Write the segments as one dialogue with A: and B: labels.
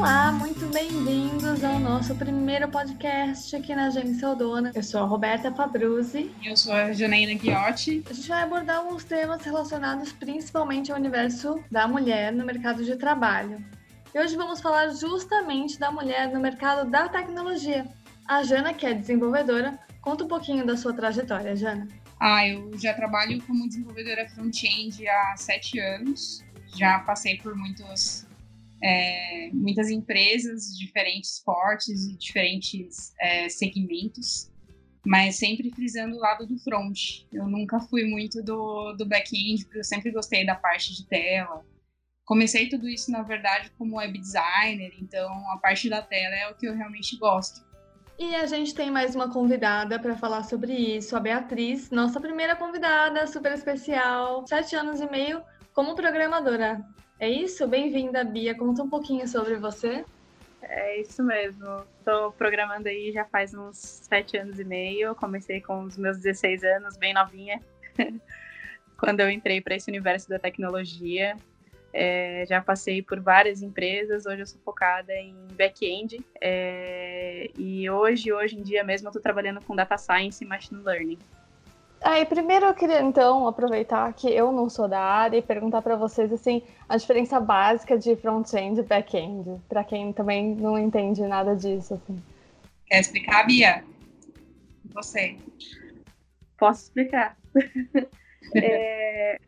A: Olá, muito bem-vindos ao nosso primeiro podcast aqui na Agência Odona. Eu sou a Roberta Fabruzzi.
B: Eu sou a Janaína Guiotti.
A: A gente vai abordar alguns temas relacionados principalmente ao universo da mulher no mercado de trabalho. E hoje vamos falar justamente da mulher no mercado da tecnologia. A Jana, que é desenvolvedora, conta um pouquinho da sua trajetória, Jana.
B: Ah, eu já trabalho como desenvolvedora front-end há sete anos. Já passei por muitos, é, muitas empresas, diferentes portes e diferentes é, segmentos, mas sempre frisando o lado do front. Eu nunca fui muito do, do back-end, porque eu sempre gostei da parte de tela, comecei tudo isso, na verdade, como web designer, então a parte da tela é o que eu realmente gosto.
A: E a gente tem mais uma convidada para falar sobre isso, a Beatriz, nossa primeira convidada, super especial, sete anos e meio como programadora. É isso? Bem-vinda, Bia. Conta um pouquinho sobre você.
C: É isso mesmo. Estou programando aí já faz uns sete anos e meio. Comecei com os meus 16 anos, bem novinha, quando eu entrei para esse universo da tecnologia. É, já passei por várias empresas, hoje eu sou focada em back-end é, e hoje, hoje em dia mesmo, eu estou trabalhando com data science e machine learning.
A: Aí, primeiro eu queria então aproveitar que eu não sou da área e perguntar para vocês assim a diferença básica de front-end e back-end, para quem também não entende nada disso assim.
B: Quer explicar, Bia? Você?
C: Posso explicar. é,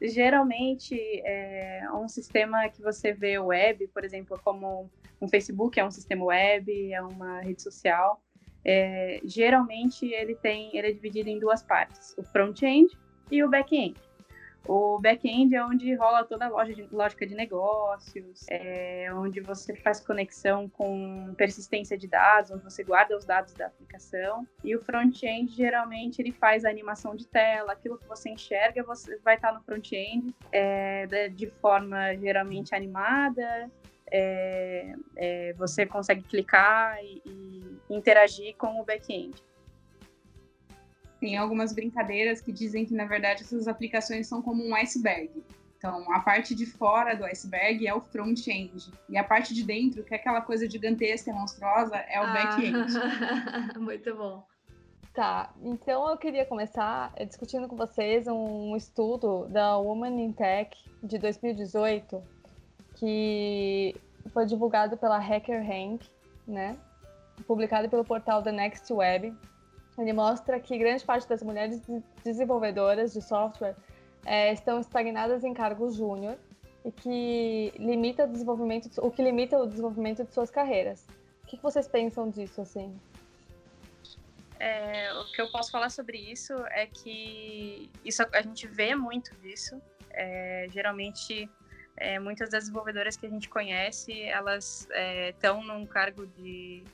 C: geralmente é um sistema que você vê web, por exemplo, como um Facebook é um sistema web, é uma rede social. É, geralmente ele tem, ele é dividido em duas partes: o front-end e o back-end. O back-end é onde rola toda a de, lógica de negócios, é onde você faz conexão com persistência de dados, onde você guarda os dados da aplicação. E o front-end, geralmente, ele faz a animação de tela, aquilo que você enxerga você vai estar no front-end é, de forma geralmente animada, é, é, você consegue clicar e, e interagir com o back-end.
B: Tem algumas brincadeiras que dizem que, na verdade, essas aplicações são como um iceberg. Então, a parte de fora do iceberg é o front-end. E a parte de dentro, que é aquela coisa gigantesca e monstruosa, é o ah, back-end.
A: Muito bom. Tá, então eu queria começar eh, discutindo com vocês um estudo da Woman in Tech de 2018, que foi divulgado pela Hacker Hank, né? Publicado pelo portal The Next Web. Ele mostra que grande parte das mulheres desenvolvedoras de software é, estão estagnadas em cargos júnior e que limita o desenvolvimento, o que limita o desenvolvimento de suas carreiras. O que, vocês pensam disso, assim?
C: É, o que eu posso falar sobre isso é que isso a gente vê muito disso. É, geralmente, é, muitas das desenvolvedoras que a gente conhece, elas estão é, num cargo de,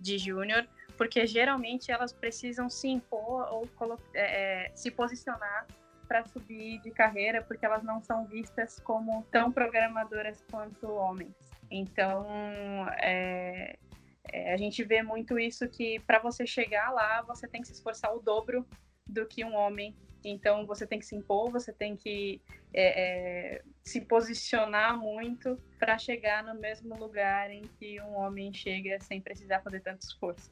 C: de júnior, porque geralmente elas precisam se impor ou é, é, se posicionar para subir de carreira, porque elas não são vistas como tão programadoras quanto homens. Então, é, é, a gente vê muito isso que para você chegar lá, você tem que se esforçar o dobro do que um homem. Então, você tem que se impor, você tem que é, é, se posicionar muito para chegar no mesmo lugar em que um homem chega sem precisar fazer tanto esforço.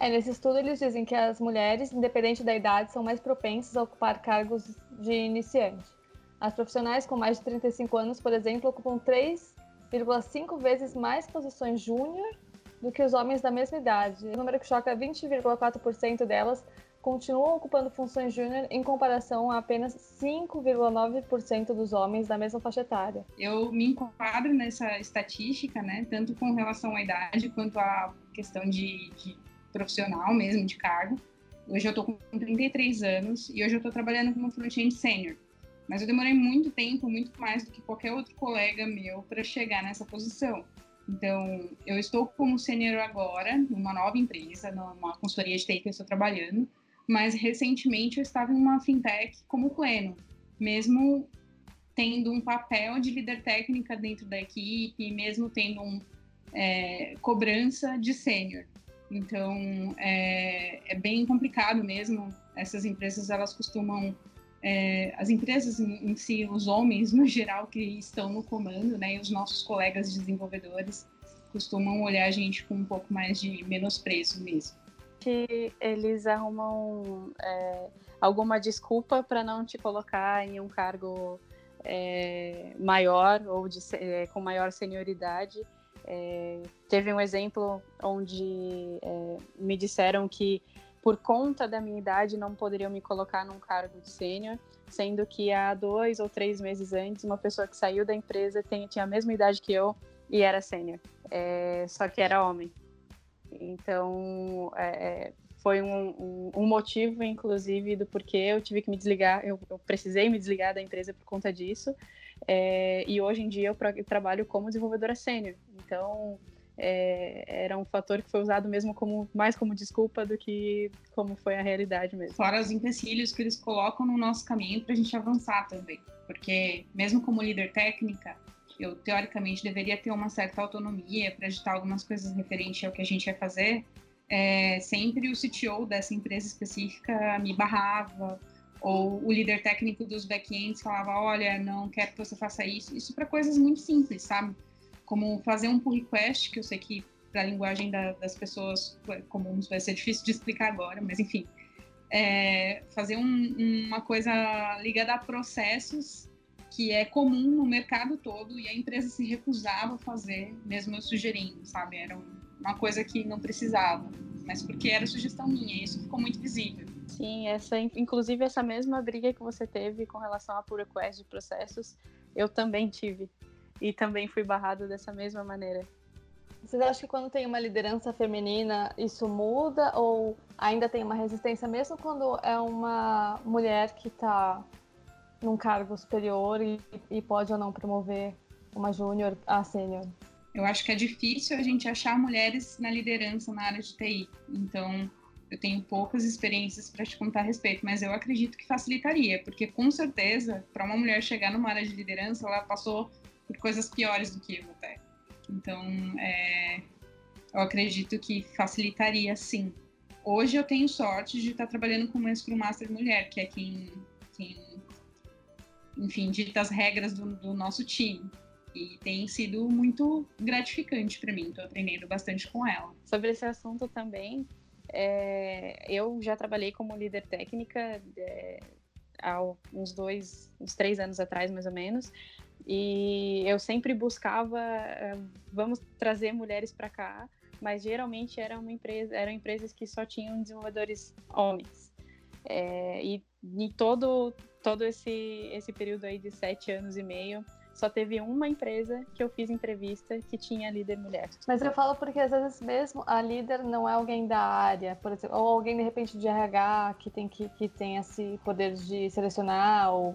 A: É, nesse estudo eles dizem que as mulheres, independente da idade, são mais propensas a ocupar cargos de iniciante. As profissionais com mais de 35 anos, por exemplo, ocupam 3,5 vezes mais posições júnior do que os homens da mesma idade. O número que choca 20,4% delas continuam ocupando funções júnior em comparação a apenas 5,9% dos homens da mesma faixa etária.
B: Eu me enquadro nessa estatística, né, tanto com relação à idade quanto à questão de, de profissional mesmo, de cargo. Hoje eu estou com 33 anos e hoje eu estou trabalhando como front-end sênior. Mas eu demorei muito tempo, muito mais do que qualquer outro colega meu para chegar nessa posição. Então, eu estou como sênior agora, numa nova empresa, numa consultoria de TI que eu estou trabalhando, mas recentemente eu estava em uma fintech como pleno, mesmo tendo um papel de líder técnica dentro da equipe, mesmo tendo um é, cobrança de sênior. Então é, é, bem complicado mesmo. Essas empresas elas costumam é, as empresas em, si, os homens no geral que estão no comando, né, e os nossos colegas desenvolvedores costumam olhar a gente com um pouco mais de menosprezo mesmo.
C: Que eles arrumam é, alguma desculpa para não te colocar em um cargo é, maior ou de, é, com maior senioridade. É, teve um exemplo onde é, me disseram que por conta da minha idade, não poderiam me colocar num cargo de sênior, sendo que há dois ou três meses antes, uma pessoa que saiu da empresa tinha, tinha a mesma idade que eu e era sênior, é, só que era homem. Então, é, é foi um, um, um, motivo, inclusive, do porquê eu tive que me desligar, eu, eu precisei me desligar da empresa por conta disso. É, e hoje em dia eu, eu trabalho como desenvolvedora sênior. Então, é, era um fator que foi usado mesmo como mais como desculpa do que como foi a realidade mesmo.
B: Fora os empecilhos que eles colocam no nosso caminho para a gente avançar também, porque mesmo como líder técnica, eu teoricamente deveria ter uma certa autonomia para editar algumas coisas referentes ao que a gente ia fazer. É, sempre o CTO dessa empresa específica me barrava, ou o líder técnico dos backends falava: Olha, não quero que você faça isso. Isso para coisas muito simples, sabe? como fazer um pull request, que eu sei que para a linguagem da, das pessoas comuns vai ser difícil de explicar agora, mas enfim, é fazer um, uma coisa ligada a processos que é comum no mercado todo e a empresa se recusava a fazer, mesmo eu sugerindo, sabe? Era uma coisa que não precisava, mas porque era sugestão minha, e isso ficou muito visível.
C: Sim, essa, inclusive essa mesma briga que você teve com relação a pull request de processos, eu também tive e também fui barrado dessa mesma maneira.
A: Vocês acham que quando tem uma liderança feminina isso muda ou ainda tem uma resistência mesmo quando é uma mulher que está num cargo superior e, e, pode ou não promover uma júnior a sênior?
B: Eu acho que é difícil a gente achar mulheres na liderança na área de TI. Então, eu tenho poucas experiências para te contar a respeito, mas eu acredito que facilitaria, porque com certeza, para uma mulher chegar numa área de liderança, ela passou por coisas piores do que eu até. Então, é, eu acredito que facilitaria sim. Hoje eu tenho sorte de estar trabalhando com uma Scrum Master mulher, que é quem, enfim, dita as regras do, do nosso time. E tem sido muito gratificante para mim, estou aprendendo bastante com ela.
C: Sobre esse assunto também, é, eu já trabalhei como líder técnica é, há uns dois, uns três anos atrás, mais ou menos, e eu sempre buscava, eh, vamos trazer mulheres para cá, mas geralmente era uma empresa, eram empresas que só tinham desenvolvedores homens. É, e em todo, todo esse, esse período aí de sete anos e meio, só teve uma empresa que eu fiz entrevista que tinha líder mulher.
A: Mas eu falo porque às vezes mesmo a líder não é alguém da área, por exemplo, ou alguém de repente de RH que tem que, que tem esse poder de selecionar ou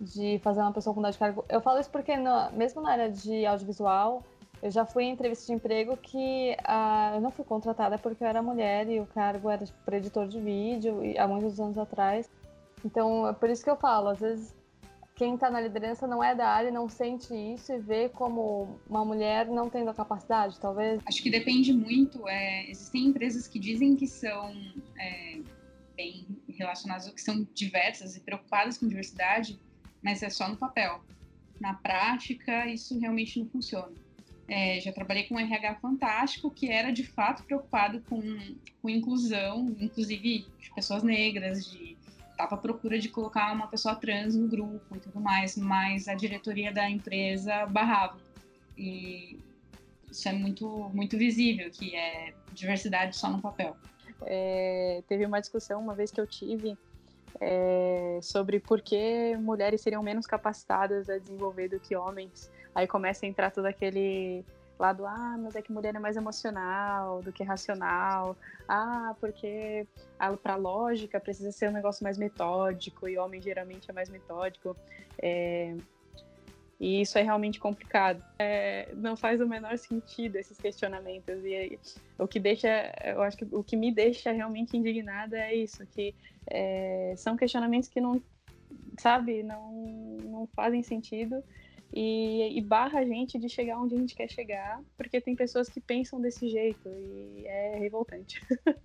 A: de fazer uma pessoa com de cargo. Eu falo isso porque, no, mesmo na área de audiovisual, eu já fui em entrevista de emprego que uh, eu não fui contratada porque eu era mulher e o cargo era para editor de vídeo e, há muitos anos atrás. Então, é por isso que eu falo, às vezes quem está na liderança não é da área, não sente isso e vê como uma mulher não tendo a capacidade, talvez?
B: Acho que depende muito. É, existem empresas que dizem que são é, bem relacionadas, que são diversas e preocupadas com diversidade, mas é só no papel. Na prática, isso realmente não funciona. É, já trabalhei com um RH fantástico que era de fato preocupado com, com inclusão, inclusive de pessoas negras, de estava à procura de colocar uma pessoa trans no grupo e tudo mais, mas a diretoria da empresa barrava. E isso é muito, muito visível, que é diversidade só no papel.
C: É, teve uma discussão uma vez que eu tive é, sobre por que mulheres seriam menos capacitadas a desenvolver do que homens. Aí começa a entrar todo aquele lado, ah, mas é que mulher é mais emocional do que racional. Ah, porque para lógica precisa ser um negócio mais metódico e homem geralmente é mais metódico. É, e isso é realmente complicado. É, não faz o menor sentido esses questionamentos. E o que deixa, eu acho que o que me deixa realmente indignada é isso, que é, são questionamentos que não, sabe, não, não fazem sentido e, e, barra a gente de chegar onde a gente quer chegar, porque tem pessoas que pensam desse jeito e é revoltante.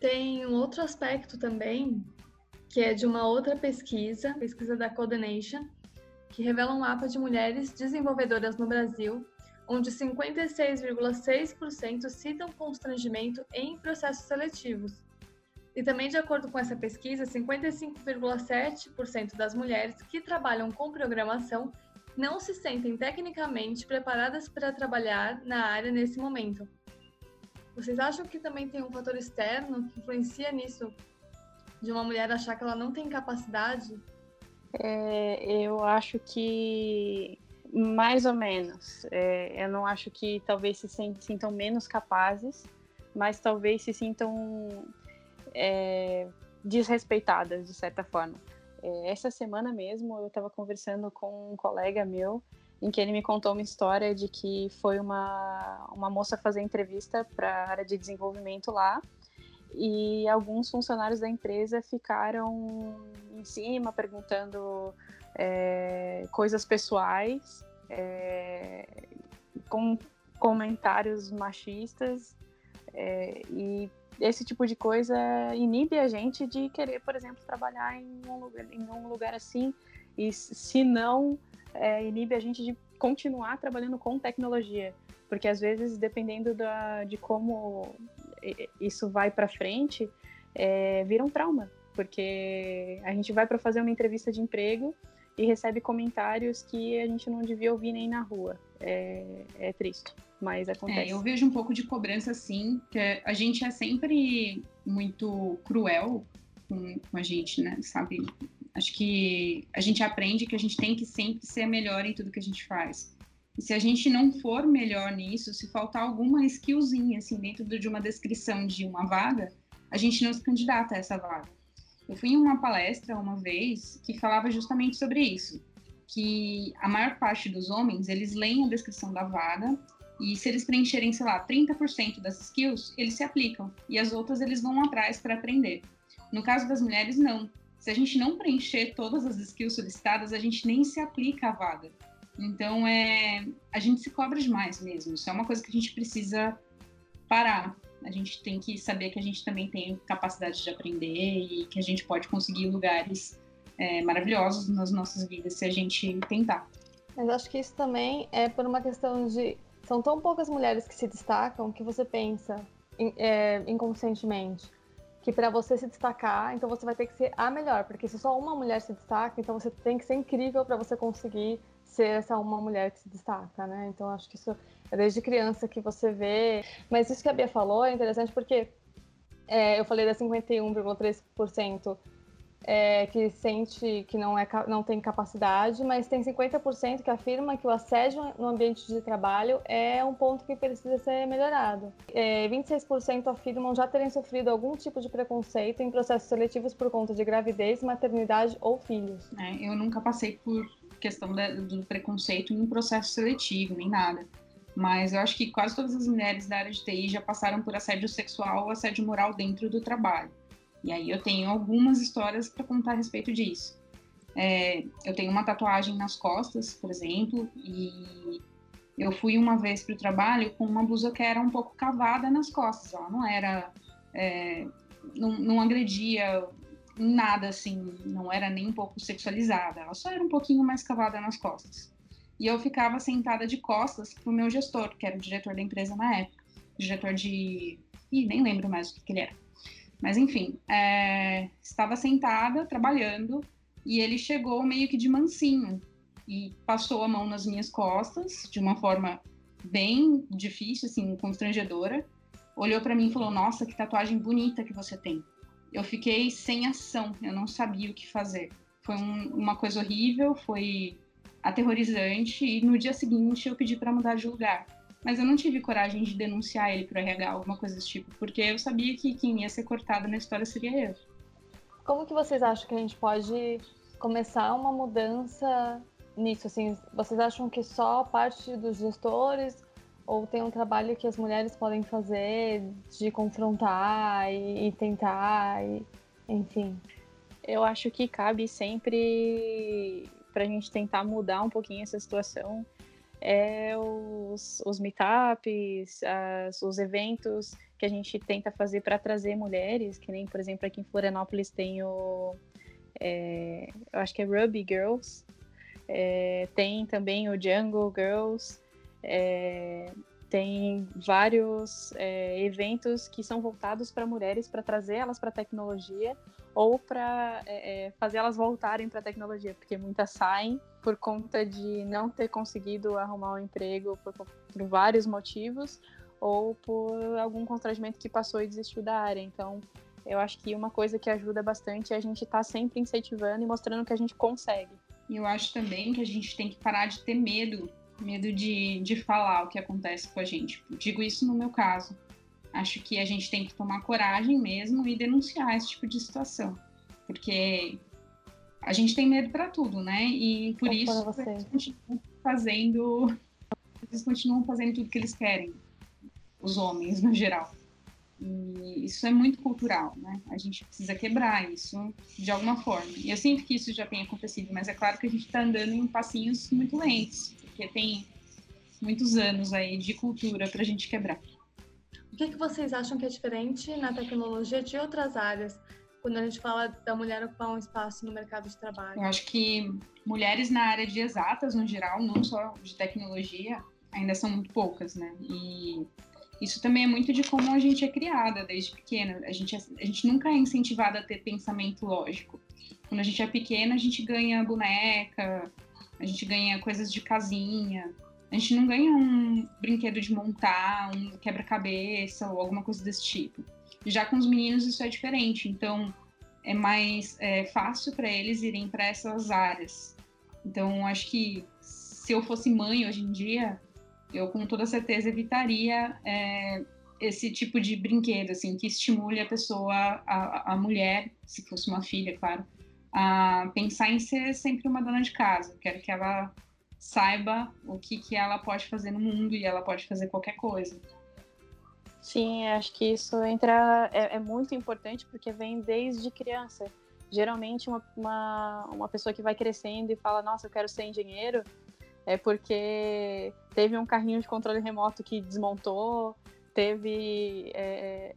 A: Tem um outro aspecto também que é de uma outra pesquisa, pesquisa da Coordination, que revela um mapa de mulheres desenvolvedoras no Brasil, onde 56,6% citam constrangimento em processos seletivos. E também, de acordo com essa pesquisa, 55,7% das mulheres que trabalham com programação não se sentem tecnicamente preparadas para trabalhar na área nesse momento. Vocês acham que também tem um fator externo que influencia nisso, de uma mulher achar que ela não tem capacidade?
C: É, eu acho que mais ou menos. É, eu não acho que talvez se sintam menos capazes, mas talvez se sintam é, desrespeitadas de certa forma. É, essa semana mesmo eu estava conversando com um colega meu em que ele me contou uma história de que foi uma, uma moça fazer entrevista para a área de desenvolvimento lá e alguns funcionários da empresa ficaram em cima perguntando é, coisas pessoais é, com comentários machistas é, e esse tipo de coisa inibe a gente de querer, por exemplo, trabalhar em um lugar, em um lugar assim, e se não, é, inibe a gente de continuar trabalhando com tecnologia, porque às vezes, dependendo da, de como isso vai para frente, é, vira um trauma, porque a gente vai para fazer uma entrevista de emprego e recebe comentários que a gente não devia ouvir nem na rua. É, é triste, mas acontece.
B: É, eu vejo um pouco de cobrança, sim, que a gente é sempre muito cruel com, com a gente, né? Sabe? Acho que a gente aprende que a gente tem que sempre ser melhor em tudo que a gente faz. E se a gente não for melhor nisso, se faltar alguma skillzinha, assim, dentro de uma descrição de uma vaga, a gente não se candidata a essa vaga. Eu fui em uma palestra uma vez que falava justamente sobre isso, que a maior parte dos homens, eles leem a descrição da vaga e se eles preencherem, sei lá, 30% das skills, eles se aplicam e as outras eles vão atrás para aprender. No caso das mulheres, não. Se a gente não preencher todas as skills solicitadas, a gente nem se aplica à vaga. Então, é, a gente se cobra demais mesmo. Isso é uma coisa que a gente precisa parar. A gente tem que saber que a gente também tem capacidade de aprender e que a gente pode conseguir lugares é, maravilhosos nas nossas vidas se a gente tentar.
A: Mas acho que isso também é por uma questão de. São tão poucas mulheres que se destacam que você pensa é, inconscientemente que para você se destacar, então você vai ter que ser a melhor, porque se só uma mulher se destaca, então você tem que ser incrível para você conseguir ser essa uma mulher que se destaca, né? Então acho que isso é desde criança que você vê. Mas isso que a Bia falou é interessante porque é, eu falei da 51,3% é, que sente que não, é, não tem capacidade, mas tem 50% que afirma que o assédio no ambiente de trabalho é um ponto que precisa ser melhorado. É, 26% afirmam já terem sofrido algum tipo de preconceito em processos seletivos por conta de gravidez, maternidade ou filhos.
B: É, eu nunca passei por questão da, do preconceito em processo seletivo, nem nada. Mas eu acho que quase todas as mulheres da área de TI já passaram por assédio sexual ou assédio moral dentro do trabalho. E aí eu tenho algumas histórias para contar a respeito disso. É, eu tenho uma tatuagem nas costas, por exemplo, e eu fui uma vez para o trabalho com uma blusa que era um pouco cavada nas costas. Ela não era, é, não, não agredia nada assim, não era nem um pouco sexualizada, ela só era um pouquinho mais cavada nas costas. E eu ficava sentada de costas pro meu gestor, que era o diretor da empresa na época, diretor de. Ih, nem lembro mais o que, que ele era. Mas enfim, é... estava sentada, trabalhando, e ele chegou meio que de mansinho e passou a mão nas minhas costas de uma forma bem difícil, assim, constrangedora. Olhou para mim e falou: Nossa, que tatuagem bonita que você tem eu fiquei sem ação, eu não sabia o que fazer. Foi um, uma coisa horrível, foi aterrorizante e no dia seguinte eu pedi para mudar de lugar. Mas eu não tive coragem de denunciar ele para RH, alguma coisa desse tipo, porque eu sabia que quem ia ser cortado na história seria eu.
A: Como que vocês acham que a gente pode começar uma mudança nisso? Assim, vocês acham que só parte dos gestores ou tem um trabalho que as mulheres podem fazer de confrontar e, e tentar, e, enfim.
C: Eu acho que cabe sempre para a gente tentar mudar um pouquinho essa situação é os, os meetups, as, os eventos que a gente tenta fazer para trazer mulheres, que nem, por exemplo, aqui em Florianópolis tem o é, eu acho que é Ruby Girls, é, tem também o Jungle Girls, é, tem vários é, eventos que são voltados para mulheres para trazer elas para a tecnologia ou para é, é, fazer elas voltarem para a tecnologia, porque muitas saem por conta de não ter conseguido arrumar um emprego por, por vários motivos ou por algum constrangimento que passou e desistiu da área. Então, eu acho que uma coisa que ajuda bastante é a gente estar tá sempre incentivando e mostrando que a gente consegue.
B: Eu acho também que a gente tem que parar de ter medo, medo de, de falar o que acontece com a gente. Digo isso no meu caso. Acho que a gente tem que tomar coragem mesmo e denunciar esse tipo de situação. Porque a gente tem medo para tudo, né? E por isso eles continuam fazendo. Eles continuam fazendo tudo que eles querem. Os homens, no geral. E isso é muito cultural, né? A gente precisa quebrar isso de alguma forma. E eu sinto que isso já tem acontecido, mas é claro que a gente está andando em passinhos muito lentos, porque tem muitos anos aí de cultura para a gente quebrar.
A: O que, que vocês acham que é diferente na tecnologia de outras áreas, quando a gente fala da mulher ocupar um espaço no mercado de trabalho?
B: Eu acho que mulheres na área de exatas, no geral, não só de tecnologia, ainda são muito poucas, né? E isso também é muito de como a gente é criada desde pequena. A gente, é, a gente nunca é incentivada a ter pensamento lógico. Quando a gente é pequena, a gente ganha boneca, a gente ganha coisas de casinha. A gente não ganha um brinquedo de montar, um quebra-cabeça ou alguma coisa desse tipo. Já com os meninos isso é diferente, então é mais é, fácil para eles irem para essas áreas. Então acho que se eu fosse mãe hoje em dia, eu com toda certeza evitaria é, esse tipo de brinquedo, assim, que estimule a pessoa, a, a mulher, se fosse uma filha, claro, a pensar em ser sempre uma dona de casa. quero que ela saiba o que, que ela pode fazer no mundo e ela pode fazer qualquer coisa.
C: Sim, acho que isso entra é, é muito importante porque vem desde criança. Geralmente uma, uma, uma pessoa que vai crescendo e fala, nossa, eu quero ser engenheiro, é porque teve um carrinho de controle remoto que desmontou, teve é,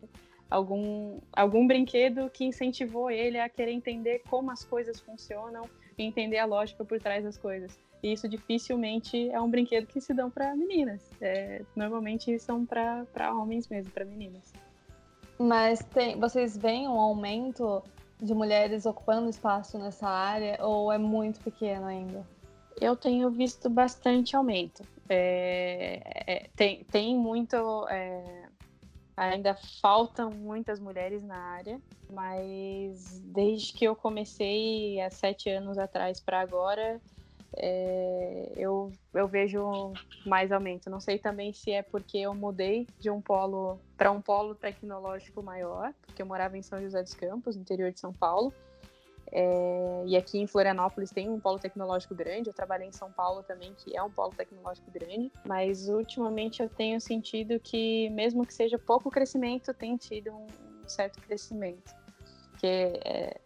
C: algum, algum brinquedo que incentivou ele a querer entender como as coisas funcionam e entender a lógica por trás das coisas. E isso dificilmente é um brinquedo que se dão para meninas. É, normalmente são para homens mesmo, para meninas.
A: Mas tem, vocês veem um aumento de mulheres ocupando espaço nessa área ou é muito pequeno ainda?
C: eu tenho visto bastante aumento. É, é, tem, tem muito. É, ainda faltam muitas mulheres na área, mas desde que eu comecei há sete anos atrás para agora, é, eu, eu vejo mais aumento. Não sei também se é porque eu mudei de um polo para um polo tecnológico maior, porque eu morava em São José dos Campos, no interior de São Paulo. É, e aqui em Florianópolis tem um polo tecnológico grande. Eu trabalhei em São Paulo também, que é um polo tecnológico grande. Mas ultimamente eu tenho sentido que, mesmo que seja pouco crescimento, tem tido um certo crescimento. Porque é,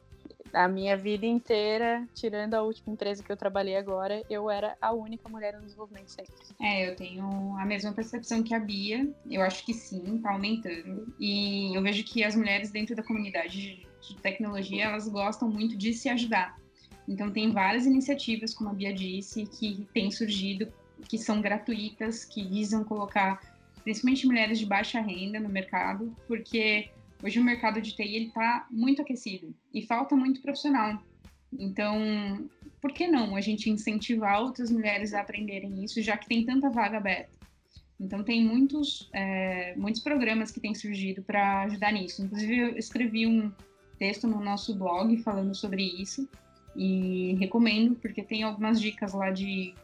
C: a minha vida inteira, tirando a última empresa que eu trabalhei agora, eu era a única mulher no desenvolvimento sempre.
B: É, eu tenho a mesma percepção que a Bia. Eu acho que sim, tá aumentando. E eu vejo que as mulheres dentro da comunidade de tecnologia, elas gostam muito de se ajudar. Então, tem várias iniciativas, como a Bia disse, que têm surgido, que são gratuitas, que visam colocar principalmente mulheres de baixa renda no mercado, porque hoje o mercado de TI está muito aquecido e falta muito profissional. Então, por que não a gente incentivar outras mulheres a aprenderem isso, já que tem tanta vaga aberta? Então, tem muitos, é, muitos programas que têm surgido para ajudar nisso. Inclusive, eu escrevi um, texto no nosso blog falando sobre isso e recomendo, porque tem algumas dicas lá de,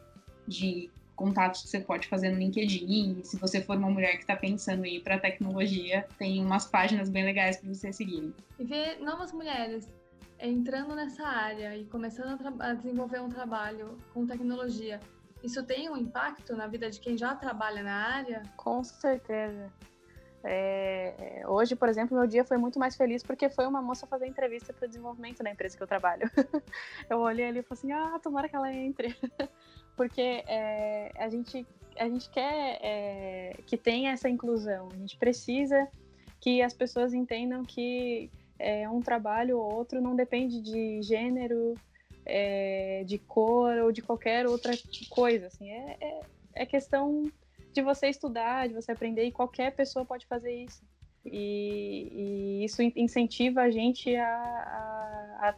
B: de contatos que você pode fazer no LinkedIn. Se você for uma mulher que está pensando em ir para tecnologia, tem umas páginas bem legais para você seguir.
A: E ver novas mulheres entrando nessa área e começando a, a desenvolver um trabalho com tecnologia. Isso tem um impacto na vida de quem já trabalha na área?
C: Com certeza. É, hoje, por exemplo, meu dia foi muito mais feliz porque foi uma moça fazer entrevista para desenvolvimento na empresa que eu trabalho. eu olhei ali e falei assim: ah, tomara que ela entre. Porque é, a, gente, a gente quer é, que tenha essa inclusão, a gente precisa que as pessoas entendam que é, um trabalho ou outro não depende de gênero, é, de cor ou de qualquer outra coisa. Assim, é, é, é, questão de você estudar, de você aprender, e qualquer pessoa pode fazer isso. E, e isso incentiva a gente a, a, a.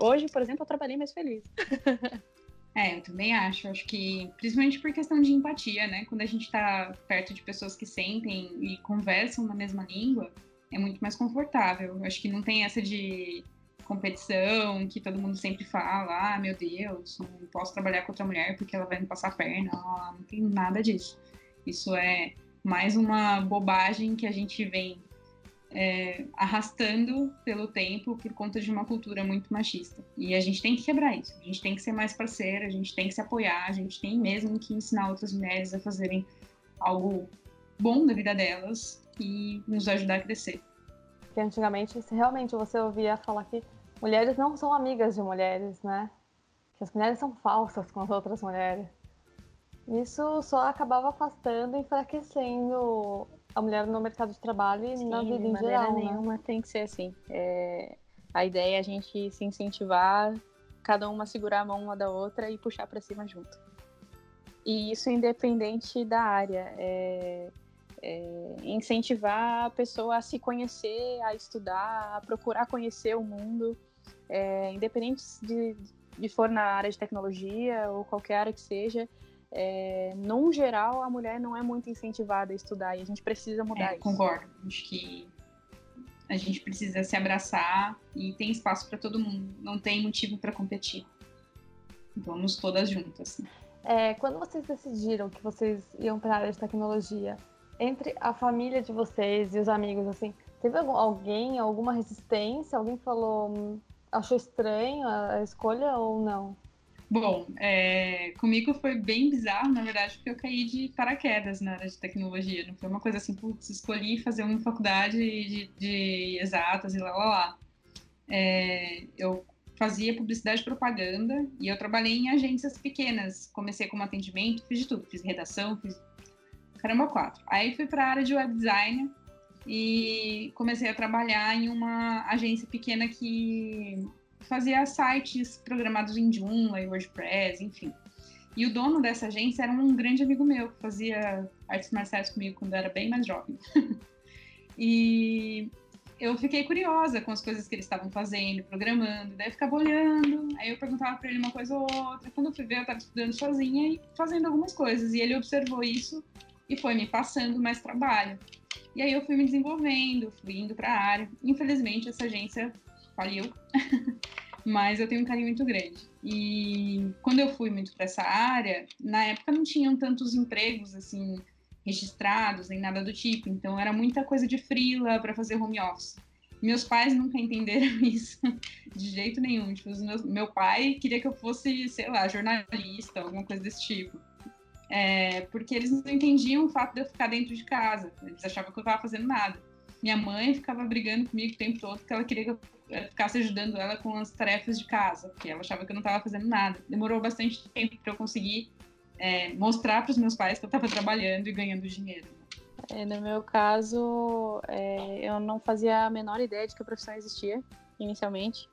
C: Hoje, por exemplo, eu trabalhei mais feliz.
B: É, eu também acho. Acho que, principalmente por questão de empatia, né? Quando a gente está perto de pessoas que sentem e conversam na mesma língua, é muito mais confortável. Acho que não tem essa de competição, que todo mundo sempre fala, ah, meu Deus, não posso trabalhar com outra mulher porque ela vai me passar a perna. Não, não tem nada disso. Isso é mais uma bobagem que a gente vem é, arrastando pelo tempo por conta de uma cultura muito machista. E a gente tem que quebrar isso. A gente tem que ser mais parceira, a gente tem que se apoiar, a gente tem mesmo que ensinar outras mulheres a fazerem algo bom da vida delas e nos ajudar a crescer.
A: Porque antigamente, realmente você ouvia falar que mulheres não são amigas de mulheres, né? Que as mulheres são falsas com as outras mulheres. Isso só acabava afastando e enfraquecendo a mulher no mercado de trabalho e Sim, na vida em geral.
C: Né? nenhuma tem que ser assim. É, a ideia é a gente se incentivar, cada uma segurar a mão uma da outra e puxar para cima junto. E isso independente da área. É, é, incentivar a pessoa a se conhecer, a estudar, a procurar conhecer o mundo, é, independente de, de for na área de tecnologia ou qualquer área que seja, é, num geral, a mulher não é muito incentivada a estudar e a gente precisa mudar é, isso.
B: Concordo. Acho que a gente precisa se abraçar e tem espaço para todo mundo. Não tem motivo para competir. Vamos todas juntas.
A: É, quando vocês decidiram que vocês iam para a área de tecnologia, entre a família de vocês e os amigos, assim, teve alguém, alguma resistência? Alguém falou, hum, achou estranho a escolha ou não?
B: Bom, é, comigo foi bem bizarro, na verdade, porque eu caí de paraquedas na área de tecnologia. Não foi uma coisa assim, putz, escolhi fazer uma faculdade de, de exatas e lá lá lá. É, eu fazia publicidade e propaganda e eu trabalhei em agências pequenas. Comecei como atendimento, fiz de tudo, fiz redação, fiz caramba quatro. Aí fui para a área de web design e comecei a trabalhar em uma agência pequena que fazia sites programados em Joomla e WordPress, enfim. E o dono dessa agência era um grande amigo meu, que fazia artes marciais comigo quando eu era bem mais jovem. e eu fiquei curiosa com as coisas que eles estavam fazendo, programando, daí eu ficava olhando, aí eu perguntava para ele uma coisa ou outra. Quando eu fui ver, eu estava estudando sozinha e fazendo algumas coisas. E ele observou isso e foi me passando mais trabalho. E aí eu fui me desenvolvendo, fui indo para a área. Infelizmente, essa agência faliu. mas eu tenho um carinho muito grande. E quando eu fui muito para essa área, na época não tinham tantos empregos assim registrados nem nada do tipo, então era muita coisa de frila para fazer home office. Meus pais nunca entenderam isso de jeito nenhum. Tipo, meus, meu pai queria que eu fosse, sei lá, jornalista, alguma coisa desse tipo. É, porque eles não entendiam o fato de eu ficar dentro de casa. Eles achavam que eu estava fazendo nada. Minha mãe ficava brigando comigo o tempo todo porque ela queria que eu ficasse ajudando ela com as tarefas de casa, porque ela achava que eu não estava fazendo nada. Demorou bastante tempo para eu conseguir é, mostrar para os meus pais que eu estava trabalhando e ganhando dinheiro.
C: É, no meu caso, é, eu não fazia a menor ideia de que a profissão existia inicialmente.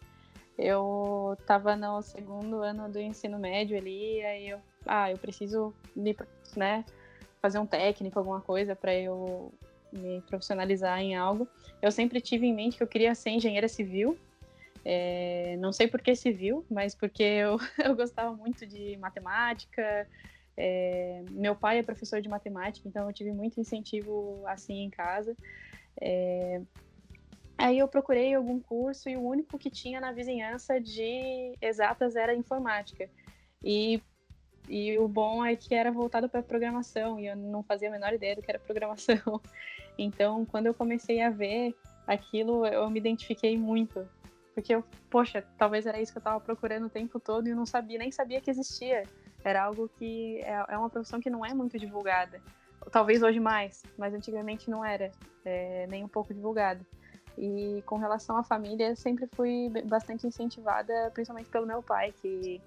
C: Eu estava no segundo ano do ensino médio ali, aí eu, ah, eu preciso me, né, fazer um técnico, alguma coisa para eu me profissionalizar em algo. Eu sempre tive em mente que eu queria ser engenheira civil. É, não sei por que civil, mas porque eu, eu gostava muito de matemática. É, meu pai é professor de matemática, então eu tive muito incentivo assim em casa. É, aí eu procurei algum curso e o único que tinha na vizinhança de exatas era informática. E e o bom é que era voltado para programação e eu não fazia a menor ideia do que era programação. Então, quando eu comecei a ver aquilo, eu me identifiquei muito. Porque eu, poxa, talvez era isso que eu estava procurando o tempo todo e eu não sabia, nem sabia que existia. Era algo que é, é uma profissão que não é muito divulgada. Talvez hoje mais, mas antigamente não era é, nem um pouco divulgada. E com relação à família, sempre fui bastante incentivada, principalmente pelo meu pai, que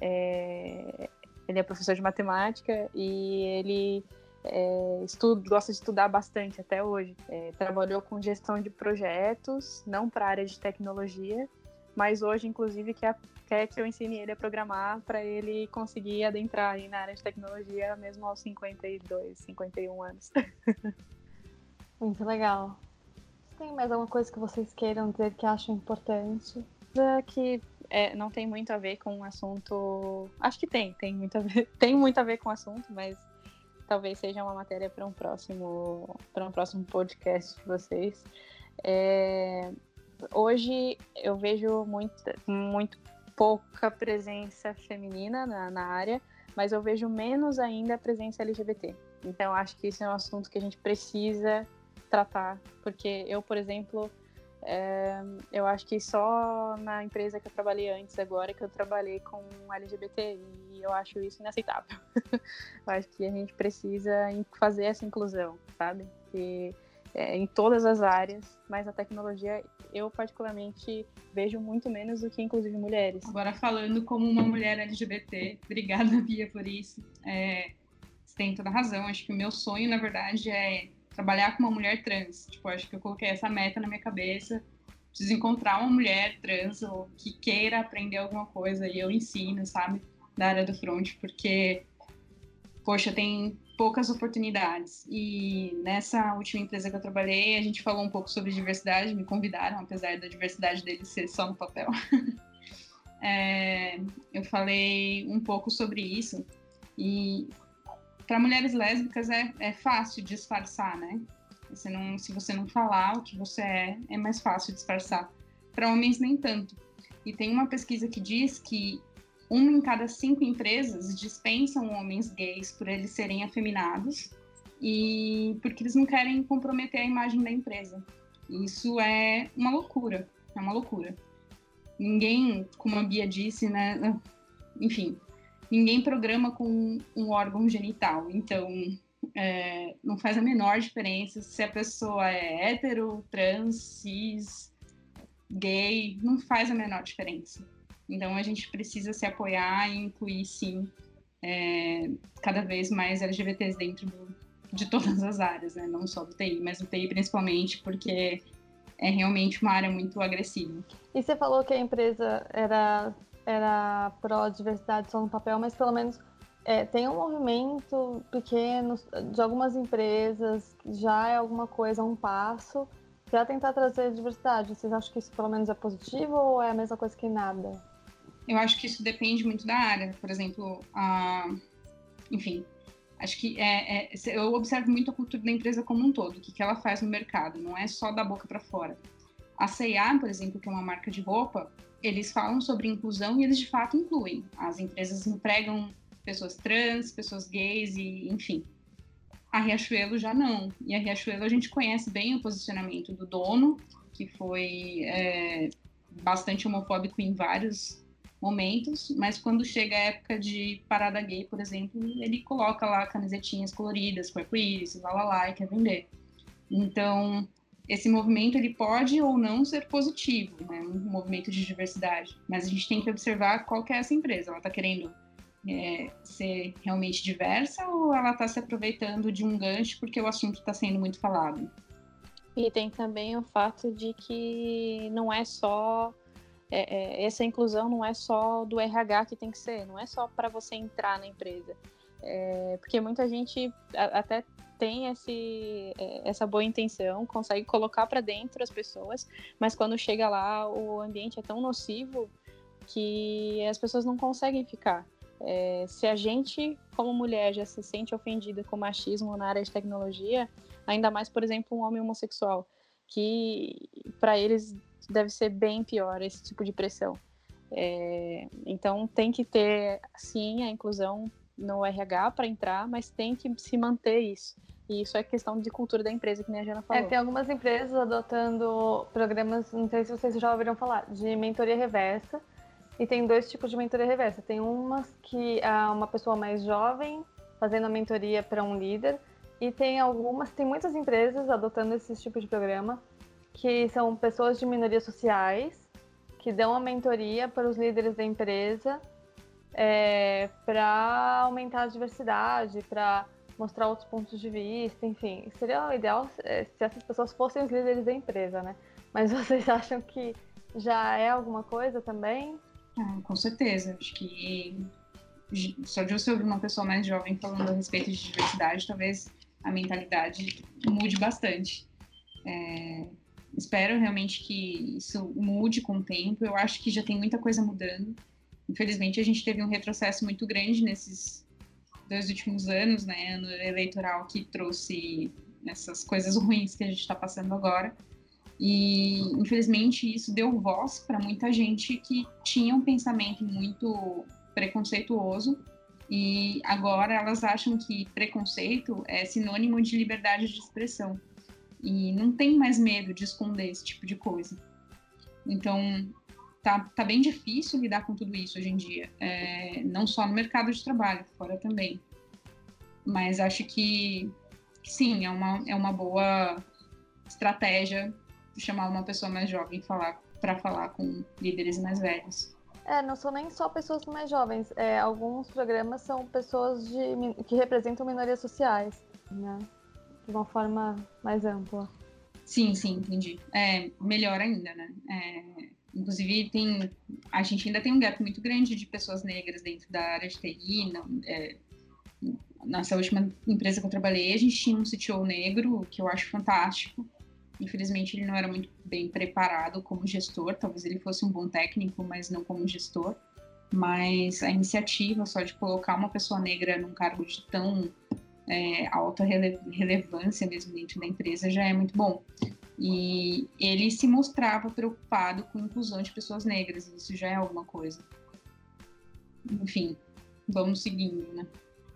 C: é, ele é professor de matemática e ele é, estudo, gosta de estudar bastante até hoje. É, trabalhou com gestão de projetos, não para a área de tecnologia, mas hoje, inclusive, quer, quer que eu ensine ele a programar para ele conseguir adentrar aí na área de tecnologia, mesmo aos 52, 51 anos.
A: Muito legal. Tem mais alguma coisa que vocês queiram dizer que acham importante?
C: Que é, não tem muito a ver com o assunto. Acho que tem, tem muito a ver, tem muito a ver com o assunto, mas talvez seja uma matéria para um próximo para um próximo podcast de vocês. É, hoje eu vejo muito, muito pouca presença feminina na, na área, mas eu vejo menos ainda a presença LGBT. Então acho que isso é um assunto que a gente precisa tratar, porque eu, por exemplo, é, eu acho que só na empresa que eu trabalhei antes, agora, que eu trabalhei com LGBT, e eu acho isso inaceitável. eu acho que a gente precisa fazer essa inclusão, sabe? Que, é, em todas as áreas, mas a tecnologia eu particularmente vejo muito menos do que inclusive mulheres.
B: Agora falando como uma mulher LGBT, obrigada Bia por isso. É, você tem toda razão. Acho que o meu sonho, na verdade, é trabalhar com uma mulher trans. Tipo, acho que eu coloquei essa meta na minha cabeça. Preciso encontrar uma mulher trans ou que queira aprender alguma coisa e eu ensino, sabe? Da área do front, porque, poxa, tem poucas oportunidades. E nessa última empresa que eu trabalhei, a gente falou um pouco sobre diversidade, me convidaram, apesar da diversidade dele ser só no papel. é, eu falei um pouco sobre isso. E para mulheres lésbicas é, é fácil disfarçar, né? Você não, se você não falar o que você é, é mais fácil disfarçar. Para homens, nem tanto. E tem uma pesquisa que diz que uma em cada cinco empresas dispensam homens gays por eles serem afeminados e porque eles não querem comprometer a imagem da empresa. Isso é uma loucura, é uma loucura. Ninguém, como a Bia disse, né? Enfim, ninguém programa com um órgão genital. Então, é, não faz a menor diferença se a pessoa é hétero, trans, cis, gay, não faz a menor diferença. Então, a gente precisa se apoiar e incluir, sim, é, cada vez mais LGBTs dentro do, de todas as áreas, né? Não só do TI, mas do TI principalmente, porque é realmente uma área muito agressiva.
A: E você falou que a empresa era era pró-diversidade só no papel, mas pelo menos é, tem um movimento pequeno de algumas empresas, já é alguma coisa, um passo, para tentar trazer diversidade. Vocês acham que isso pelo menos é positivo ou é a mesma coisa que nada?
B: Eu acho que isso depende muito da área. Por exemplo, enfim, acho que é, é, eu observo muito a cultura da empresa como um todo, o que, que ela faz no mercado, não é só da boca para fora. A C&A, por exemplo, que é uma marca de roupa, eles falam sobre inclusão e eles de fato incluem. As empresas empregam pessoas trans, pessoas gays e enfim. A Riachuelo já não. E a Riachuelo a gente conhece bem o posicionamento do dono, que foi é, bastante homofóbico em vários momentos, mas quando chega a época de parada gay, por exemplo, ele coloca lá camisetinhas coloridas, com arco-íris, lá lá lá, e quer vender. Então, esse movimento ele pode ou não ser positivo, né? um movimento de diversidade, mas a gente tem que observar qual que é essa empresa. Ela está querendo é, ser realmente diversa ou ela está se aproveitando de um gancho porque o assunto está sendo muito falado?
C: E tem também o fato de que não é só é, é, essa inclusão não é só do RH que tem que ser, não é só para você entrar na empresa. É, porque muita gente até tem esse, é, essa boa intenção, consegue colocar para dentro as pessoas, mas quando chega lá, o ambiente é tão nocivo que as pessoas não conseguem ficar. É, se a gente, como mulher, já se sente ofendida com machismo na área de tecnologia, ainda mais, por exemplo, um homem homossexual, que para eles deve ser bem pior esse tipo de pressão. É, então tem que ter, sim, a inclusão no RH para entrar, mas tem que se manter isso. E isso é questão de cultura da empresa, que nem a Jana falou.
A: É, tem algumas empresas adotando programas, não sei se vocês já ouviram falar, de mentoria reversa. E tem dois tipos de mentoria reversa. Tem umas que é uma pessoa mais jovem fazendo a mentoria para um líder. E tem algumas, tem muitas empresas adotando esse tipo de programa, que são pessoas de minorias sociais, que dão a mentoria para os líderes da empresa é, para aumentar a diversidade, para mostrar outros pontos de vista, enfim. Seria o ideal é, se essas pessoas fossem os líderes da empresa, né? Mas vocês acham que já é alguma coisa também?
B: Ah, com certeza. Acho que só de você ouvir uma pessoa mais jovem falando a respeito de diversidade, talvez a mentalidade mude bastante. É, espero realmente que isso mude com o tempo. Eu acho que já tem muita coisa mudando. Infelizmente, a gente teve um retrocesso muito grande nesses dois últimos anos, né? Ano eleitoral que trouxe essas coisas ruins que a gente está passando agora. E, infelizmente, isso deu voz para muita gente que tinha um pensamento muito preconceituoso e agora elas acham que preconceito é sinônimo de liberdade de expressão e não tem mais medo de esconder esse tipo de coisa. Então, tá, tá bem difícil lidar com tudo isso hoje em dia, é, não só no mercado de trabalho, fora também. Mas acho que, sim, é uma, é uma boa estratégia chamar uma pessoa mais jovem falar para falar com líderes mais velhos.
A: É, não são nem só pessoas mais jovens. É, alguns programas são pessoas de, que representam minorias sociais, né? De uma forma mais ampla.
B: Sim, sim, entendi. É, melhor ainda, né? É, inclusive, tem, a gente ainda tem um gap muito grande de pessoas negras dentro da área de TI. Não, é, nessa última empresa que eu trabalhei, a gente tinha um CTO negro, que eu acho fantástico. Infelizmente, ele não era muito bem preparado como gestor. Talvez ele fosse um bom técnico, mas não como gestor. Mas a iniciativa só de colocar uma pessoa negra num cargo de tão é, alta rele relevância mesmo dentro da empresa já é muito bom. E ele se mostrava preocupado com a inclusão de pessoas negras, isso já é alguma coisa. Enfim, vamos seguindo, né?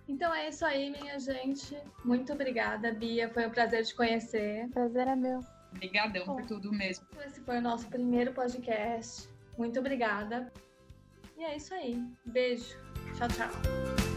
A: Então é isso aí, minha gente. Muito obrigada, Bia. Foi um prazer te conhecer.
C: Prazer é meu.
B: Obrigadão Bom, por tudo mesmo.
A: Esse foi o nosso primeiro podcast. Muito obrigada. E é isso aí. Beijo. Tchau, tchau.